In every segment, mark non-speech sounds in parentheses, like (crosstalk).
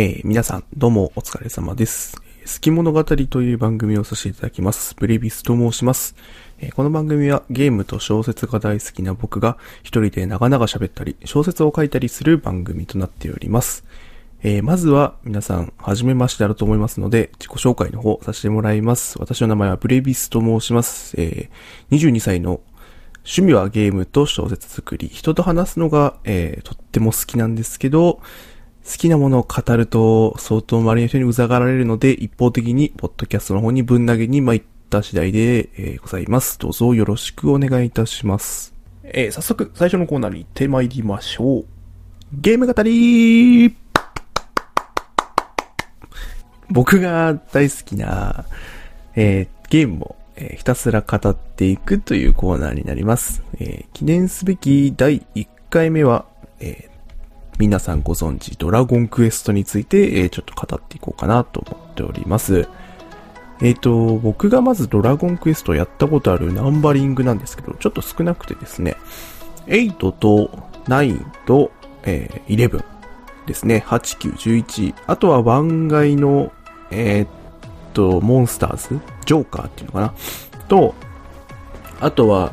えー、皆さん、どうもお疲れ様です。好き物語という番組をさせていただきます。ブレビスと申します。えーこの番組はゲームと小説が大好きな僕が一人で長々喋ったり、小説を書いたりする番組となっております。えーまずは皆さん、はじめましてだと思いますので、自己紹介の方させてもらいます。私の名前はブレビスと申します。えー22歳の趣味はゲームと小説作り。人と話すのが、えーとっても好きなんですけど、好きなものを語ると相当周りの人にうざがられるので、一方的にポッドキャストの方にぶん投げに参った次第で、えーございます。どうぞよろしくお願いいたします。えー早速、最初のコーナーに行って参りましょう。ゲーム語り僕が大好きな、えーゲームを、えーひたすら語っていくというコーナーになります。えー記念すべき第1回目は、え皆さんご存知ドラゴンクエストについて、えーちょっと語っていこうかなと思っております。えっ、と、僕がまずドラゴンクエストやったことあるナンバリングなんですけど、ちょっと少なくてですね、8と9と、えー11ですね、8、9、11、あとは番外の、えーっと、モンスターズ？ジョーカーっていうのかな？と、あとは、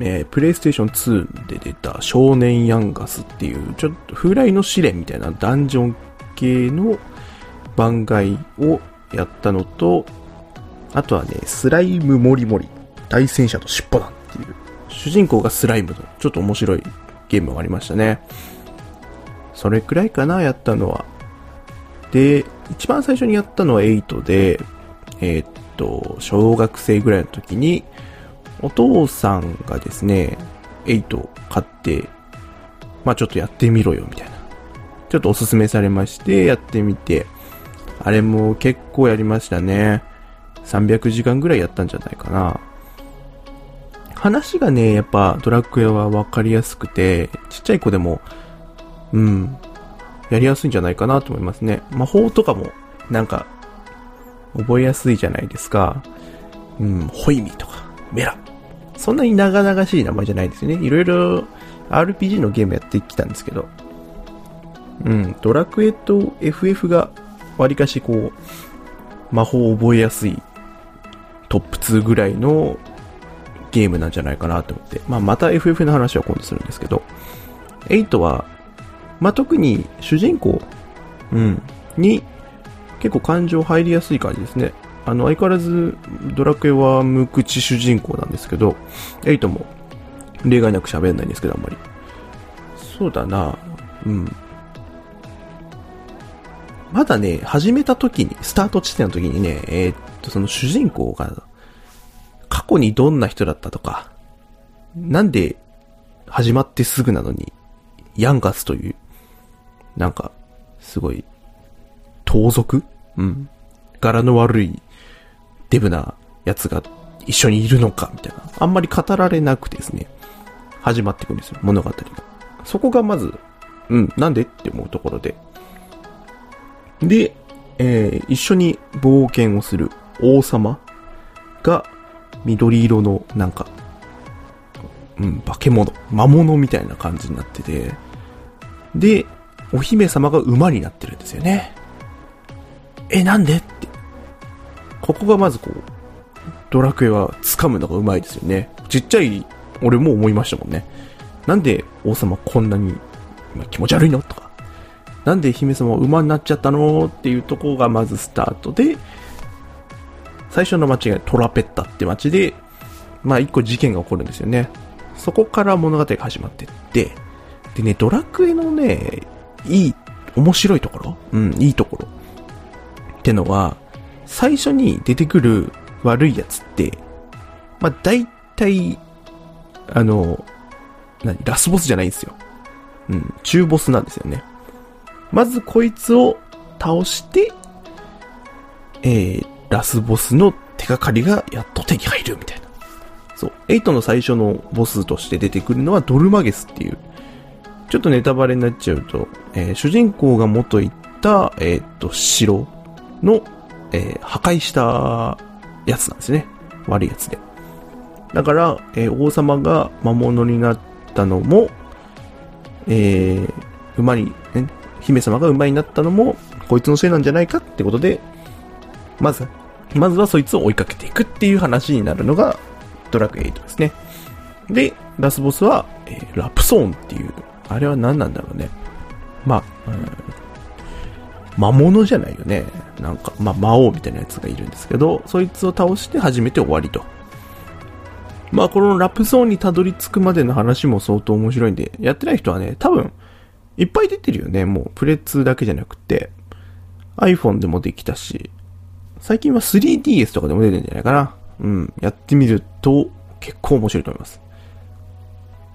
えープレイステーション2で出た少年ヤンガスっていう、ちょっと風来の試練みたいなダンジョン系の番外をやったのと、あとはね、スライムモリモリ、大戦車と尻尾だっていう、主人公がスライムの、ちょっと面白いゲームがありましたね。それくらいかな、やったのは。で、一番最初にやったのは8で、えーっと、小学生ぐらいの時に、お父さんがですね、8を買って、まあちょっとやってみろよ、みたいな。ちょっとおすすめされまして、やってみて、あれも結構やりましたね。300時間ぐらいやったんじゃないかな。話がね、やっぱドラクエはわかりやすくて、ちっちゃい子でも、うん、やりやすいんじゃないかなと思いますね。魔法とかも、なんか、覚えやすいじゃないですか。うん、ホイミとか、メラ。そんなに長々しい名前じゃないですよね。いろいろ RPG のゲームやってきたんですけど。うん、ドラクエと FF がわりかしこう、魔法を覚えやすいトップ2ぐらいのゲームなんじゃないかなと思って。まあまた FF の話は今度するんですけど、8は、まあ特に主人公、うん、に結構感情入りやすい感じですね。あの、相変わらずドラクエは無口主人公なんですけど、8も例外なく喋んないんですけど、あんまり。そうだな、うん。まだね、始めた時に、スタート地点の時にね、えーっと、その主人公が、過去にどんな人だったとか、なんで始まってすぐなのに、ヤンガスという、なんか、すごい、盗賊？うん。柄の悪い、デブなやつが一緒にいるのか、みたいな。あんまり語られなくてですね、始まっていくんですよ、物語が。そこがまず、うん、なんでって思うところで。で、えー一緒に冒険をする王様が緑色のなんか、うん、化け物、魔物みたいな感じになってて、で、お姫様が馬になってるんですよね。え、なんで。ここがまずこう、ドラクエは掴むのがうまいですよね。ちっちゃい俺も思いましたもんね。なんで王様こんなに気持ち悪いのとか。なんで姫様馬になっちゃったのっていうとこがまずスタートで、最初の町がトラペッタって町で、まあ一個事件が起こるんですよね。そこから物語が始まってって、でね、ドラクエのね、いい、面白いところ？うん、いいところ。ってのは、最初に出てくる悪いやつって、まあ大体、あの、何、ラスボスじゃないんですよ。うん、中ボスなんですよね。まずこいつを倒して、えー、ラスボスの手がかりがやっと手に入るみたいな。そう。8の最初のボスとして出てくるのはドルマゲスっていう、ちょっとネタバレになっちゃうと、えー主人公が元行った、えーっと、城の、えー破壊したやつなんですね。悪いやつで。だから、えー王様が魔物になったのも、えー馬に、ね、姫様が馬になったのも、こいつのせいなんじゃないかってことで、まず、まずはそいつを追いかけていくっていう話になるのが、ドラクエ8ですね。で、ラスボスは、えー、ラプソーンっていう、あれは何なんだろうね。まあ、うん魔物じゃないよね。なんか、まあ、魔王みたいなやつがいるんですけど、そいつを倒して初めて終わりと。まあ、このラプソーンにたどり着くまでの話も相当面白いんで、やってない人はね、多分、いっぱい出てるよね。もう、プレ2だけじゃなくて、iPhone でもできたし、最近は 3DS とかでも出てるんじゃないかな。うん、やってみると結構面白いと思います。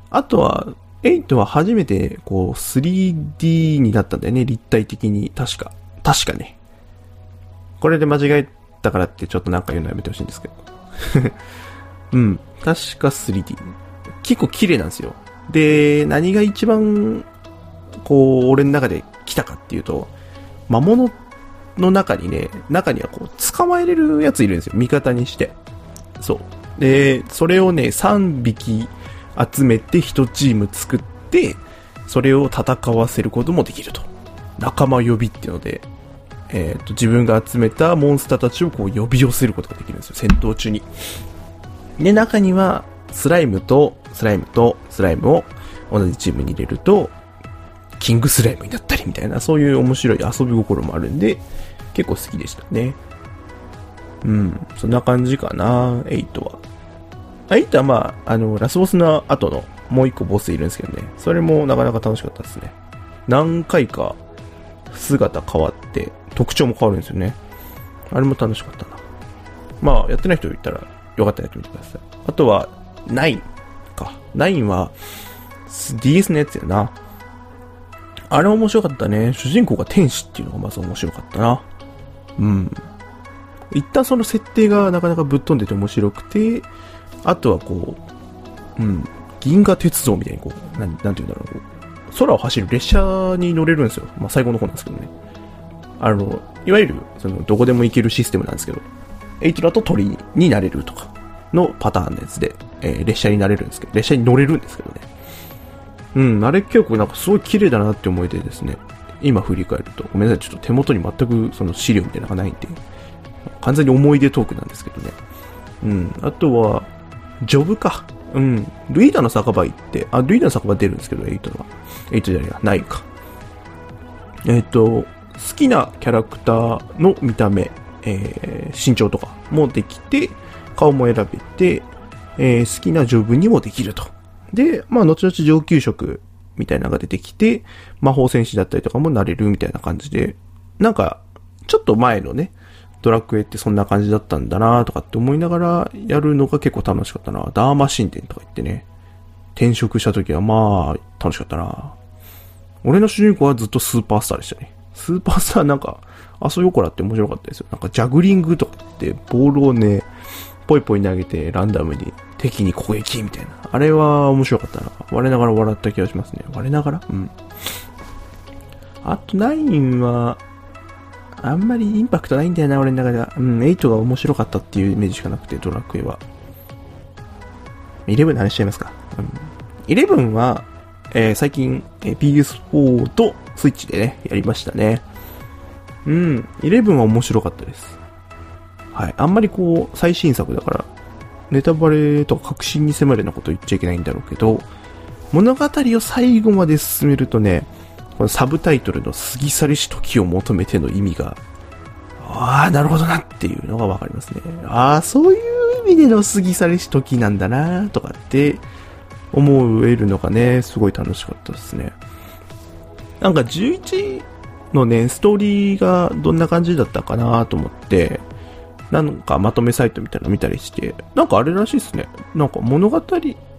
あとは、8は初めて、こう、3D になったんだよね、立体的に。確か。確かね。これで間違えたからってちょっとなんか言うのやめてほしいんですけど。(laughs) うん。確か 3D。結構綺麗なんですよ。で、何が一番、こう、俺の中で来たかっていうと、魔物の中にね、中にはこう、捕まえれるやついるんですよ。味方にして。そう。で、それをね、3匹集めて1チーム作って、それを戦わせることもできると。仲間呼びっていうので、えっ、ー、と、自分が集めたモンスターたちをこう呼び寄せることができるんですよ、戦闘中に。で、中には、スライムと、スライムと、スライムを同じチームに入れると、キングスライムになったりみたいな、そういう面白い遊び心もあるんで、結構好きでしたね。うん、そんな感じかな、8は。8はまあ、あの、ラスボスの後のもう一個ボスいるんですけどね。それもなかなか楽しかったですね。何回か姿変わって、特徴も変わるんですよね。あれも楽しかったな。まあ、やってない人いたら、よかったらやってみてください。あとは、9か。9は、DS のやつやな。あれ面白かったね。主人公が天使っていうのがまず面白かったな。うん。一旦その設定がなかなかぶっ飛んでて面白くて、あとはこう、うん、銀河鉄道みたいにこう、なん、なんて言うんだろう、こう空を走る列車に乗れるんですよ。まあ、最後の方なんですけどね。あの、いわゆる、その、どこでも行けるシステムなんですけど、8だと鳥になれるとかのパターンのやつで、えー、列車になれるんですけど、列車に乗れるんですけどね。うん、あれ結構なんかすごい綺麗だなって思いでですね、今振り返ると、ごめんなさい、ちょっと手元に全くその資料みたいなのがないんで、完全に思い出トークなんですけどね。うん、あとは、ジョブか。うん。ルイーダの酒場行って、あ、ルイーダの酒場出るんですけど、8は。8じゃないや、ないか。えっ、ー、と、好きなキャラクターの見た目、えー、身長とかもできて、顔も選べて、えー、好きなジョブにもできると。で、まあ、後々上級職みたいなのが出てきて、魔法戦士だったりとかもなれるみたいな感じで、なんか、ちょっと前のね、ドラクエってそんな感じだったんだなとかって思いながらやるのが結構楽しかったな。ダーマ神殿とか言ってね、転職した時はまあ、楽しかったな。俺の主人公はずっとスーパースターでしたね。スーパースターなんか、遊びこらって面白かったですよ。なんかジャグリングとかってボールをね、ポイポイ投げてランダムに敵に攻撃みたいな。あれは面白かったな。我ながら笑った気がしますね。我ながら？うん。あと9は、あんまりインパクトないんだよな、俺の中では。うん、8が面白かったっていうイメージしかなくて、ドラクエは。11の話しちゃいますか。うん。11は、えー、最近、えー、PS4 とスイッチでね、やりましたね。うん、11は面白かったです。はい。あんまりこう、最新作だから、ネタバレとか確信に迫るようなこと言っちゃいけないんだろうけど、物語を最後まで進めるとね、このサブタイトルの過ぎ去りし時を求めての意味が、ああ、なるほどなっていうのがわかりますね。ああ、そういう意味での過ぎ去りし時なんだなとかって思えるのがね、すごい楽しかったですね。なんか11のね、ストーリーがどんな感じだったかなと思って、なんかまとめサイトみたいなの見たりして、なんかあれらしいですね。なんか物語、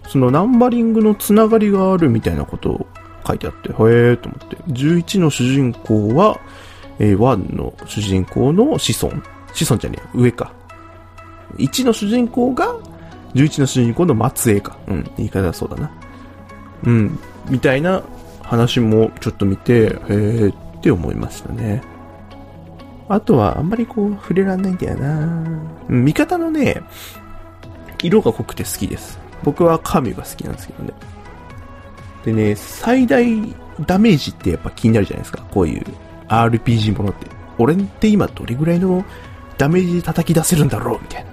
そのナンバリングのつながりがあるみたいなことを書いてあって、へえーと思って。11の主人公は、えー、1の主人公の子孫。子孫じゃねえ、上か。1の主人公が、11の主人公の末裔か。うん、言い方はそうだな。うん、みたいな話もちょっと見て、へえって思いましたね。あとは、あんまりこう、触れらんないんだよな味方のね、色が濃くて好きです。僕は神が好きなんですけどね。でね、最大ダメージってやっぱ気になるじゃないですか。こういう RPG ものって。俺って今どれぐらいのダメージ叩き出せるんだろうみたいな。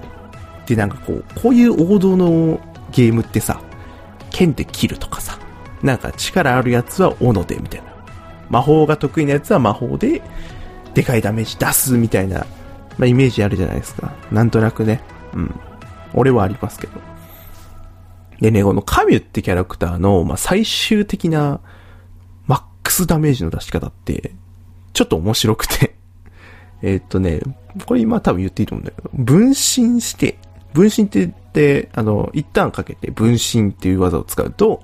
で、なんかこう、こういう王道のゲームってさ、剣で切るとかさ、なんか力あるやつは斧でみたいな。魔法が得意なやつは魔法で、でかいダメージ出すみたいな、まあ、イメージあるじゃないですか。なんとなくね。うん。俺はありますけど。でね、このカミュってキャラクターの、まあ、最終的な、マックスダメージの出し方って、ちょっと面白くて。(laughs) えっとね、これ今多分言っていいと思うんだけど、分身して、分身って言って、あの、一旦かけて分身っていう技を使うと、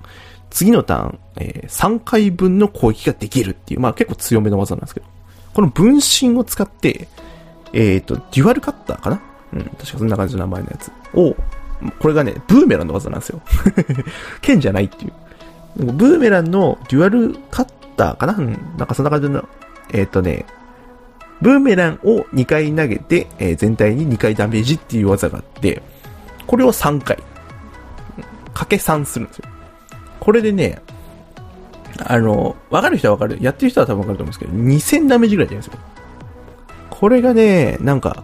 次のターン、えー、3回分の攻撃ができるっていう、まあ結構強めの技なんですけど、この分身を使って、えっ、ー、と、デュアルカッターかな？うん、確かそんな感じの名前のやつを、これがね、ブーメランの技なんですよ。(laughs) 剣じゃないっていう。ブーメランのデュアルカッターかな、なんかそんな感じの、えっ、ー、とね、ブーメランを2回投げて、えー、全体に2回ダメージっていう技があって、これを3回、かけ3するんですよ。これでね、あの、わかる人はわかる。やってる人は多分わかると思うんですけど、2000ダメージぐらいじゃないですよ。これがね、なんか、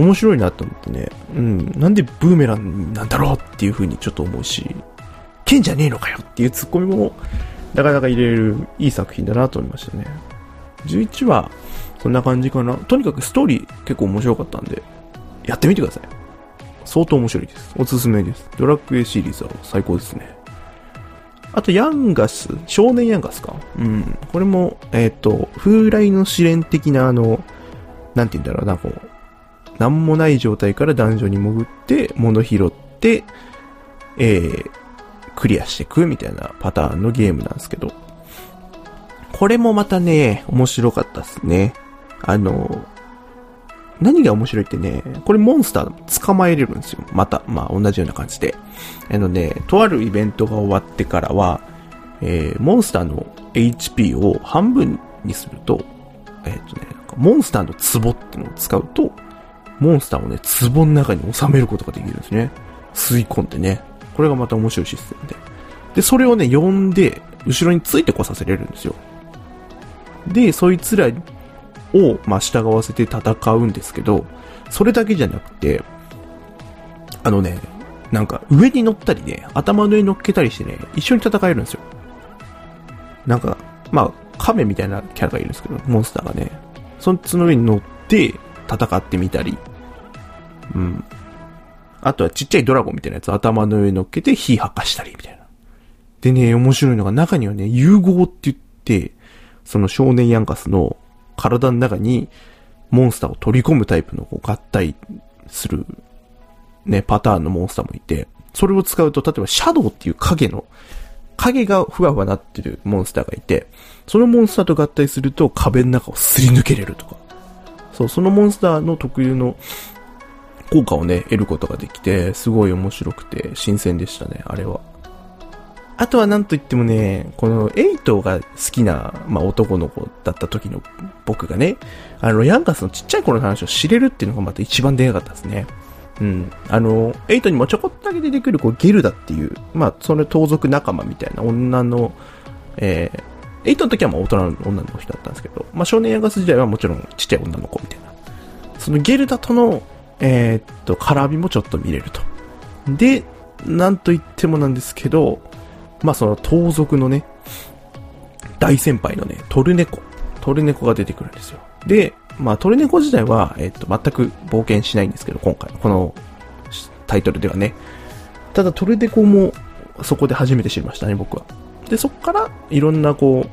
面白いなと思ってね、うん、なんでブーメランなんだろうっていう風にちょっと思うし、剣じゃねえのかよっていうツッコミも、なかなか入れるいい作品だなと思いましたね。11話、そんな感じかな。とにかくストーリー結構面白かったんで、やってみてください。相当面白いです。おすすめです。ドラクエシリーズは最高ですね。あと、ヤンガス、少年ヤンガスか。うん。これも、えっ、ー、と、風来の試練的な、あの、なんて言うんだろうな、こう、なんもない状態から男女に潜って、物拾って、えー、クリアしていくみたいなパターンのゲームなんですけど、これもまたね、面白かったっすね。あの、何が面白いってね、これモンスター捕まえれるんですよ。また、まあ同じような感じで。あのね、とあるイベントが終わってからは、えー、モンスターの HP を半分にすると、えっ、ー、とね、モンスターの壺ってのを使うと、モンスターをね、壺の中に収めることができるんですね。吸い込んでね。これがまた面白いシステムで。で、それをね、呼んで、後ろについてこさせれるんですよ。で、そいつらを、まあ、従わせて戦うんですけど、それだけじゃなくて、あのね、なんか上に乗ったりね、頭の上に乗っけたりしてね、一緒に戦えるんですよ。なんか、まあ、亀みたいなキャラがいるんですけど、モンスターがね、そいつの上に乗って戦ってみたり、うん。あとはちっちゃいドラゴンみたいなやつ頭の上に乗っけて火吐かしたりみたいな。でね、面白いのが中にはね、融合って言って、その少年ヤンカスの体の中にモンスターを取り込むタイプのこう合体するね、パターンのモンスターもいて、それを使うと、例えばシャドウっていう影の、影がふわふわなってるモンスターがいて、そのモンスターと合体すると壁の中をすり抜けれるとか。そう、そのモンスターの特有の効果をね、得ることができて、すごい面白くて新鮮でしたね、あれは。あとはなんといってもね、このエイトが好きな、まあ、男の子だった時の僕がね、あの、ヤンガスのちっちゃい頃の話を知れるっていうのがまた一番でかかったですね。うん。あの、エイトにもちょこっとだけ出てくる、こう、ゲルダっていう、まあ、その盗賊仲間みたいな女の、えー、エイトの時はまあ大人の女の人だったんですけど、まあ、少年ヤンガス時代はもちろんちっちゃい女の子みたいな。そのゲルダとの、えー、っと、絡みもちょっと見れると。で、なんと言ってもなんですけど、まあその盗賊のね、大先輩のね、トルネコ。トルネコが出てくるんですよ。で、まあトルネコ自体は、えっと、全く冒険しないんですけど、今回、このタイトルではね。ただトルネコもそこで初めて知りましたね、僕は。で、そこからいろんなこう、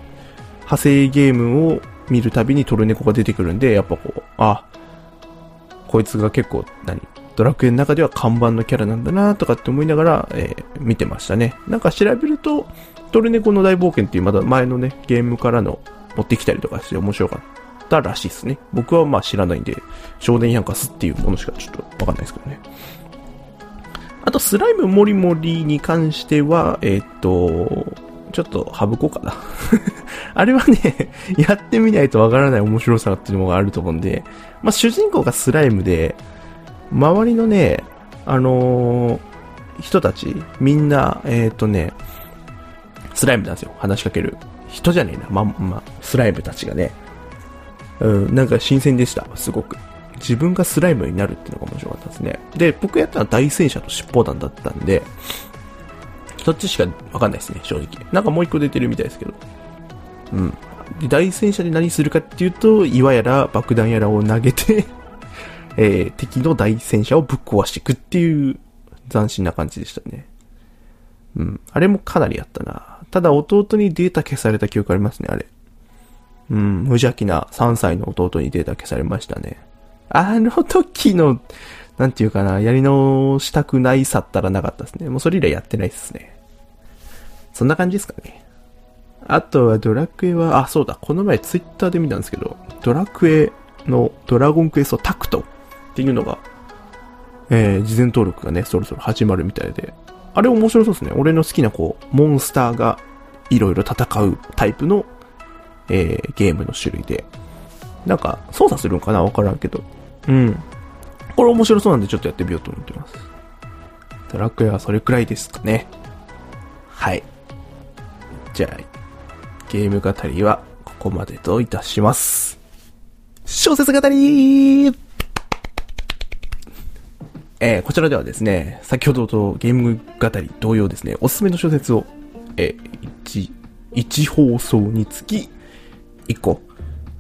派生ゲームを見るたびにトルネコが出てくるんで、やっぱこう、あ、こいつが結構、何ドラクエの中では看板のキャラなんだなとかって思いながら、えー、見てましたね。なんか調べると、トルネコの大冒険っていうまだ前のね、ゲームからの持ってきたりとかして面白かったらしいですね。僕はまあ知らないんで、少年ヤンカスっていうものしかちょっとわかんないですけどね。あと、スライムモリモリに関しては、えー、っと、ちょっと省こうかな (laughs) あれはね、(laughs) やってみないとわからない面白さっていうのがあると思うんで、まあ主人公がスライムで、周りのね、あのー、人たち、みんな、えっ、ー、とね、スライムなんですよ。話しかける。人じゃねえな。ま、ま、スライムたちがね。うん、なんか新鮮でした。すごく。自分がスライムになるっていうのが面白かったですね。で、僕やったのは大戦車と尻尾弾だったんで、そっちしかわかんないですね、正直。なんかもう一個出てるみたいですけど。うん。で、大戦車で何するかっていうと、岩やら爆弾やらを投げて (laughs) えー、敵の大戦車をぶっ壊していくっていう斬新な感じでしたね。うん。あれもかなりやったな。ただ弟にデータ消された記憶ありますね、あれ。うん、無邪気な3歳の弟にデータ消されましたね。あの時の、なんていうかな、やり直したくないさったらなかったですね。もうそれ以来やってないですね。そんな感じですかね。あとはドラクエは、あ、そうだ、この前ツイッターで見たんですけど、ドラクエのドラゴンクエストタクトっていうのが、えー、事前登録がね、そろそろ始まるみたいで、あれ面白そうですね。俺の好きなこう、モンスターがいろいろ戦うタイプの、えー、ゲームの種類で、なんか操作するんかな？わからんけど、うん。これ面白そうなんでちょっとやってみようと思ってます。ドラクエはそれくらいですかね。はい。じゃあ、ゲーム語りはここまでといたします。小説語りえー、こちらではですね、先ほどとゲーム語り同様ですね、おすすめの小説を、えー、1、1放送につき1個、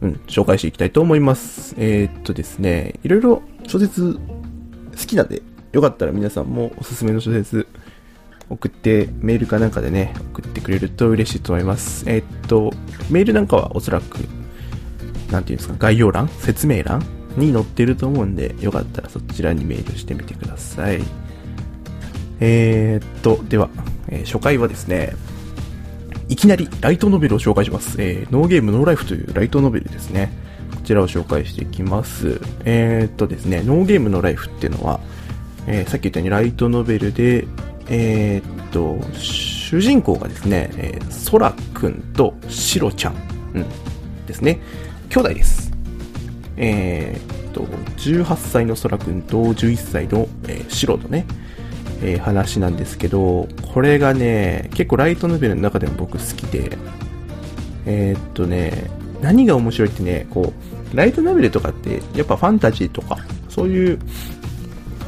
うん、紹介していきたいと思います。えー、っとですね、いろいろ小説好きなんで、よかったら皆さんもおすすめの小説送って、メールかなんかでね、送ってくれると嬉しいと思います。えー、っと、メールなんかはおそらく、なんていうんですか、概要欄説明欄に載ってると思うんで、よかったらそちらにメールしてみてください。えー、っと、では、えー、初回はですね、いきなりライトノベルを紹介します。えー、ノーゲームノーライフというライトノベルですね。こちらを紹介していきます。えー、っとですね、ノーゲームノーライフっていうのは、えー、さっき言ったようにライトノベルで、えー、っと、主人公がですね、えー、ソラくんとシロちゃん、うん、ですね。兄弟です。えー、っと、18歳のソラくんと11歳の、えー、シロのね、えー、話なんですけど、これがね、結構ライトノベルの中でも僕好きで、えー、っとね、何が面白いってね、こう、ライトノベルとかって、やっぱファンタジーとか、そういう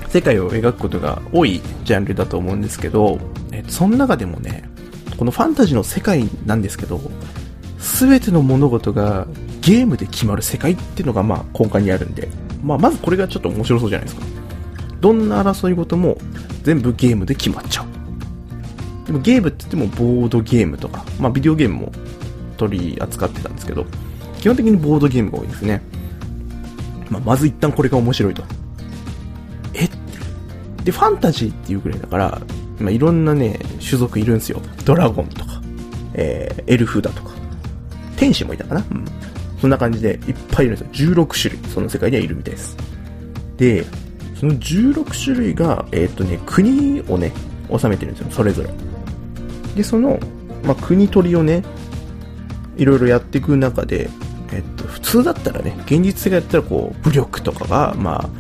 世界を描くことが多いジャンルだと思うんですけど、えっと、その中でもね、このファンタジーの世界なんですけど、すべての物事がゲームで決まる世界っていうのがまあ根幹にあるんで、まあまずこれがちょっと面白そうじゃないですか。どんな争い事も全部ゲームで決まっちゃう。でもゲームって言ってもボードゲームとか、まあビデオゲームも取り扱ってたんですけど、基本的にボードゲームが多いですね。まあ、まず一旦これが面白いと。で、ファンタジーっていうぐらいだから、まあ、いろんなね、種族いるんですよ。ドラゴンとか、えー、エルフだとか、天使もいたかな？うん。そんな感じでいっぱいいるんですよ。16種類、その世界にはいるみたいです。で、その16種類が、えー、っとね、国をね、治めてるんですよ、それぞれ。で、その、まあ、国取りをね、いろいろやっていく中で、えっと、普通だったらね、現実世界だったらこう、武力とかが、まあ、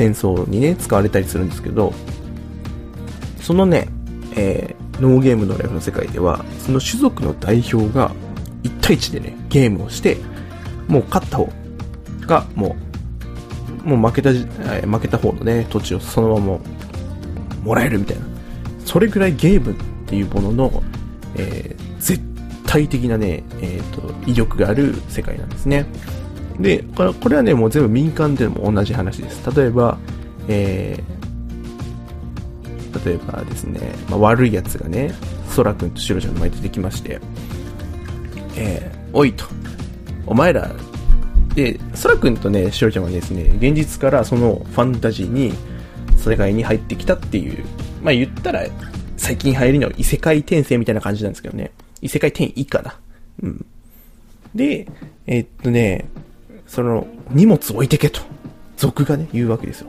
戦争にね、使われたりするんですけど、そのね、えー、ノーゲームのライフの世界では、その種族の代表が1対1でね、ゲームをして、もう勝った方が、もう、もう負けた、負けた方のね、土地をそのままもらえるみたいな。それぐらいゲームっていうものの、えー、絶対的なね、えっ、ー、と、威力がある世界なんですね。で、これはね、もう全部民間でも同じ話です。例えば、えー、例えばですね、まあ、悪い奴がね、ソラ君とシロちゃんの前に出てきまして、えー、おいと、お前ら、で、ソラ君とね、シロちゃんはですね、現実からそのファンタジーに、世界に入ってきたっていう、まあ言ったら、最近流行りの異世界転生みたいな感じなんですけどね。異世界転移かな。うん。で、えー、っとね、その、荷物置いてけと、族がね、言うわけですよ。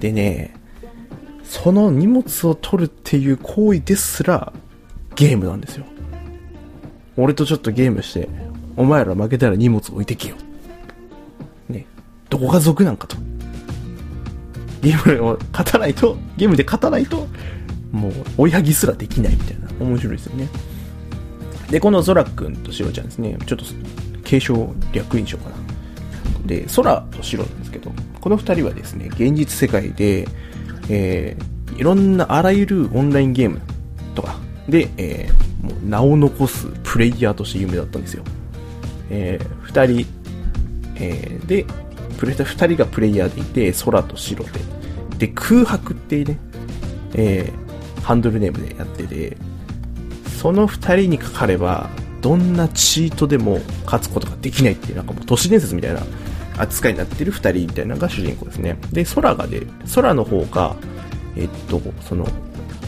でね、その荷物を取るっていう行為ですら、ゲームなんですよ。俺とちょっとゲームして、お前ら負けたら荷物置いてけよ。ね。どこが族なんかと。ゲームを勝たないと、ゲームで勝たないと、もう追いはぎすらできないみたいな。面白いですよね。で、このゾラ君とシロちゃんですね、ちょっと継承略印象かな。で、空とシロなんですけど、この二人はですね、現実世界で、えー、いろんなあらゆるオンラインゲームとかで、えー、もう名を残すプレイヤーとして有名だったんですよ。えー、二人、えー、で、プレイヤー二人がプレイヤーでいて、空と白で。で、空白っていうね、えー、ハンドルネームでやってて、その二人にかかれば、どんなチートでも勝つことができないっていう、なんかもう都市伝説みたいな扱いになってる二人みたいなのが主人公ですね。で、空がで、空の方が、えっと、その、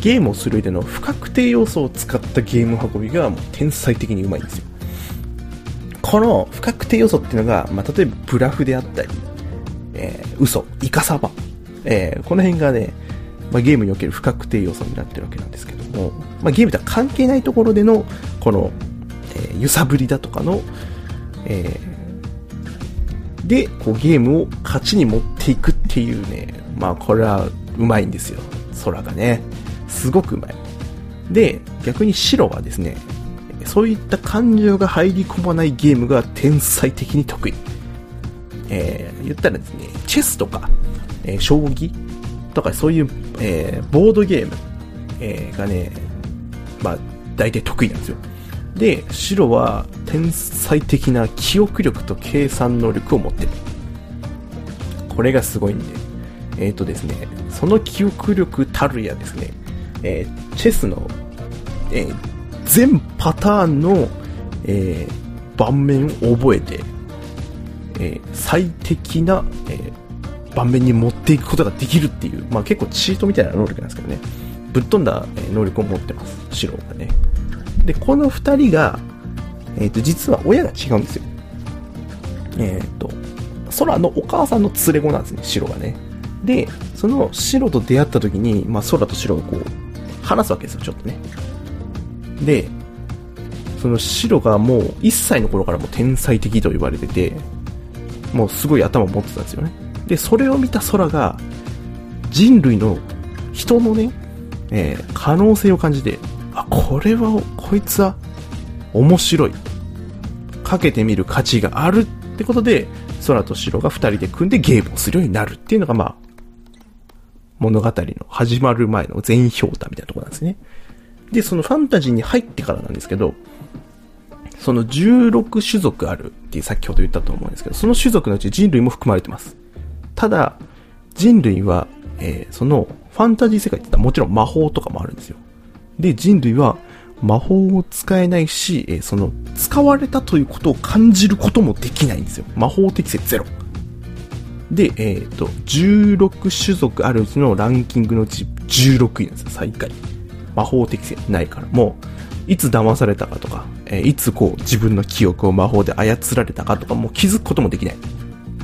ゲームをする上での不確定要素を使ったゲーム運びがもう天才的にうまいんですよ。この不確定要素っていうのが、まあ、例えばブラフであったり、えー、嘘、イカサバ、えー、この辺がね、まあ、ゲームにおける不確定要素になってるわけなんですけども、まあ、ゲームとは関係ないところでの、この、えー、揺さぶりだとかの、えー、で、こうゲームを勝ちに持っていくっていうね、まあこれはうまいんですよ。空がね。すごくうまい。で、逆に白はですね、そういった感情が入り込まないゲームが天才的に得意。えー、言ったらですね、チェスとか、えー、将棋とかそういう、えー、ボードゲーム、え、がね、まあ、大体得意なんですよ。で、白は天才的な記憶力と計算能力を持ってる。これがすごいんで。えっ、ー、とですね、その記憶力たるやですね、えー、チェスの、えー、全パターンの、え、盤面を覚えて、え、最適な、え、盤面に持っていくことができるっていう、まあ結構チートみたいな能力なんですけどね。ぶっ飛んだ能力を持ってます。白がね。で、この二人が、えっ、ー、と、実は親が違うんですよ。えっ、ー、と、空のお母さんの連れ子なんですね、白がね。で、その白と出会った時に、まあ空と白がこう、話すわけですよ、ちょっとね。で、その白がもう1歳の頃からもう天才的と言われてて、もうすごい頭を持ってたんですよね。で、それを見た空が、人類の、人のね、えー、可能性を感じて、これは、こいつは、面白い。かけてみる価値があるってことで、空と白が二人で組んでゲームをするようになるっていうのが、まあ、物語の始まる前の全評価みたいなところなんですね。で、そのファンタジーに入ってからなんですけど、その16種族あるって先ほど言ったと思うんですけど、その種族のうち人類も含まれてます。ただ、人類は、えー、そのファンタジー世界って言ったらもちろん魔法とかもあるんですよ。で、人類は魔法を使えないし、え、その使われたということを感じることもできないんですよ。魔法適性ゼロ。で、えっ、ー、と、16種族あるうちのランキングのうち16位なんですよ、最下位。魔法適性ないから、もう、いつ騙されたかとか、え、いつこう自分の記憶を魔法で操られたかとか、もう気づくこともできない。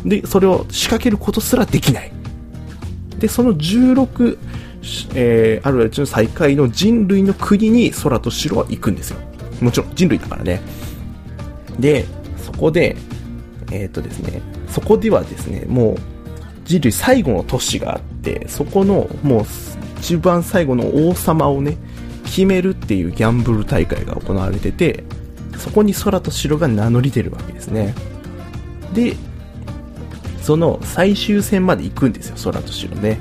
で、それを仕掛けることすらできない。で、その16、えー、あるうちの最下位の人類の国に空と城は行くんですよ。もちろん人類だからね。で、そこで、えっ、ー、とですね、そこではですね、もう人類最後の都市があって、そこのもう一番最後の王様をね、決めるっていうギャンブル大会が行われてて、そこに空と城が名乗り出るわけですね。で、その最終戦まで行くんですよ、空と城ね。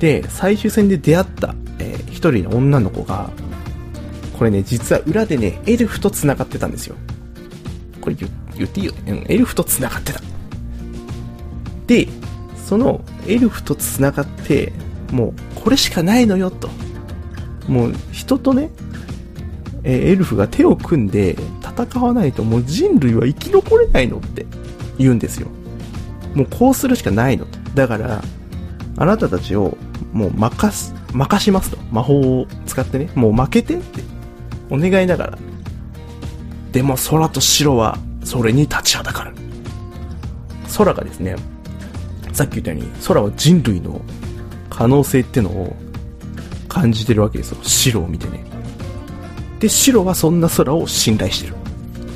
で、最終戦で出会った、えー、一人の女の子が、これね、実は裏でね、エルフと繋がってたんですよ。これ言っていいよ。うん、エルフと繋がってた。で、そのエルフと繋がって、もうこれしかないのよと。もう人とね、え、エルフが手を組んで戦わないともう人類は生き残れないのって言うんですよ。もうこうするしかないのと。だから、あなたたちをもう任す、任しますと。魔法を使ってね、もう負けてってお願いながら。でも空と白はそれに立ちはだかる。空がですね、さっき言ったように空は人類の可能性ってのを感じてるわけですよ。白を見てね。で、白はそんな空を信頼してる。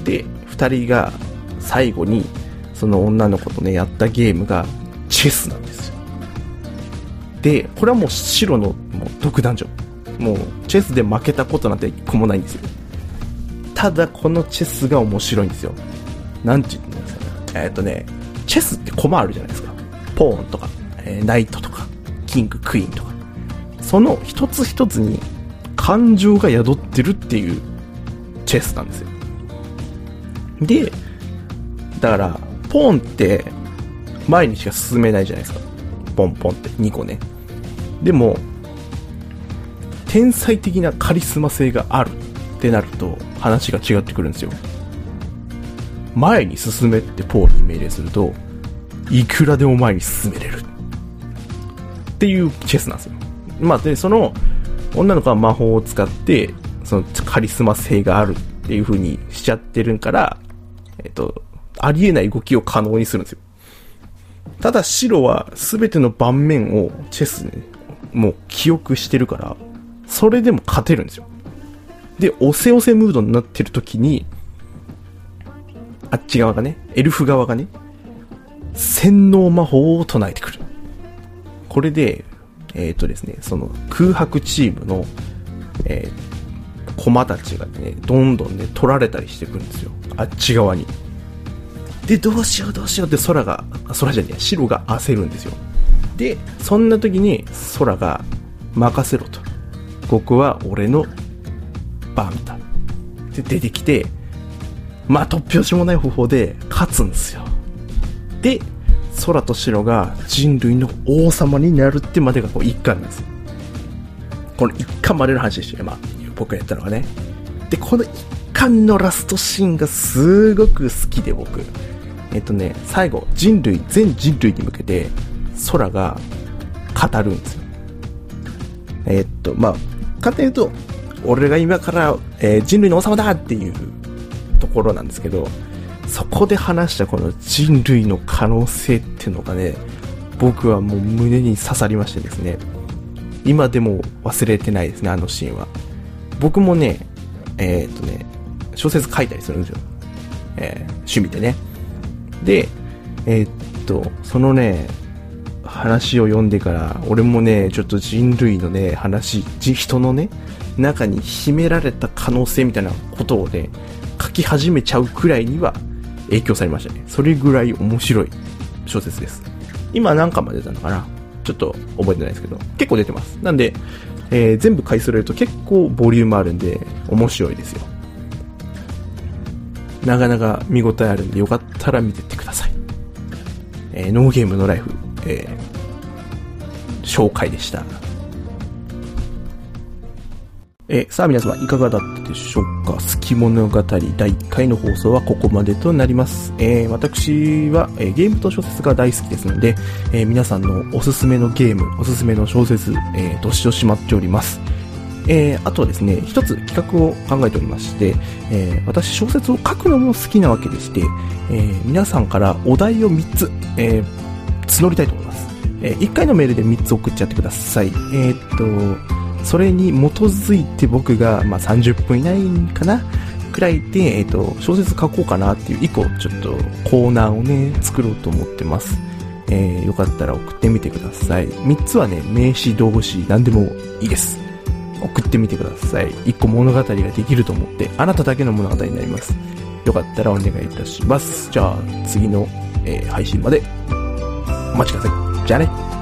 で、二人が最後にその女の子とね、やったゲームがチェスなんで。これはもう白のもう独壇場。もうチェスで負けたことなんて一個もないんですよ。ただこのチェスが面白いんですよ。なんて言うんですかね。えっ、とね、チェスって駒あるじゃないですか。ポーンとか、えーナイトとか、キング、クイーンとか。その一つ一つに感情が宿ってるっていうチェスなんですよ。で、だから、ポーンって前にしか進めないじゃないですか。ポンポンって2個ね。でも、天才的なカリスマ性があるってなると話が違ってくるんですよ。前に進めってポールに命令すると、いくらでも前に進めれる。っていうチェスなんですよ。まあ、で、その、女の子は魔法を使って、そのカリスマ性があるっていう風にしちゃってるから、えっと、ありえない動きを可能にするんですよ。ただ白は全ての盤面をチェスね、もう記憶してるから、それでも勝てるんですよ。で、押せ押せムードになってる時に、あっち側がね、エルフ側がね、洗脳魔法を唱えてくる。これで、えっ、とですね、その空白チームの、えー駒たちがね、どんどんね、取られたりしてくるんですよ。あっち側に。で、どうしようどうしようって空が、空じゃねえ、白が焦るんですよ。で、そんな時に空が任せろと。ここは俺の番だ。で、出てきて、まあ、突拍子もない方法で勝つんですよ。で、空と白が人類の王様になるってまでがこう一巻なんです。この一巻までの話でしたよ、まあ、僕がやったのがね。で、この一巻のラストシーンがすごく好きで僕。えっとね、最後、人類、全人類に向けて、空が語るんですよ。えっと、まあ、簡単に言うと、俺が今から、えー人類の王様だっていうところなんですけど、そこで話したこの人類の可能性っていうのがね、僕はもう胸に刺さりましてですね、今でも忘れてないですね、あのシーンは。僕もね、えーっとね、小説書いたりするんですよ。えー趣味でね。で、えーっと、そのね、話を読んでから、俺もね、ちょっと人類のね、話、人のね、中に秘められた可能性みたいなことをね、書き始めちゃうくらいには影響されましたね。それぐらい面白い小説です。今何巻まで出たのかなちょっと覚えてないですけど、結構出てます。なんで、えー全部回数れると結構ボリュームあるんで、面白いですよ。なかなか見応えあるんで、よかったら見てってください。えーノーゲームのライフ、えー紹介でした。えさあ皆様いかがだったでしょうか？好き物語第1回の放送はここまでとなります。えー私は、えーゲームと小説が大好きですので、えー皆さんのおすすめのゲーム、おすすめの小説、えーどしどし待っております。えあとはですね、一つ企画を考えておりまして、え私小説を書くのも好きなわけでして、え皆さんからお題を3つ、えー募りたいと思います。え1回のメールで3つ送っちゃってください。えーっと、それに基づいて僕が、まあ、30分以内かなくらいで、えーっと、小説書こうかなっていう1個ちょっとコーナーをね、作ろうと思ってます。えーよかったら送ってみてください。3つはね、名詞、動詞、何でもいいです。送ってみてください。1個物語ができると思って、あなただけの物語になります。よかったらお願いいたします。じゃあ、次の、えー配信までお待ちください。じゃあね。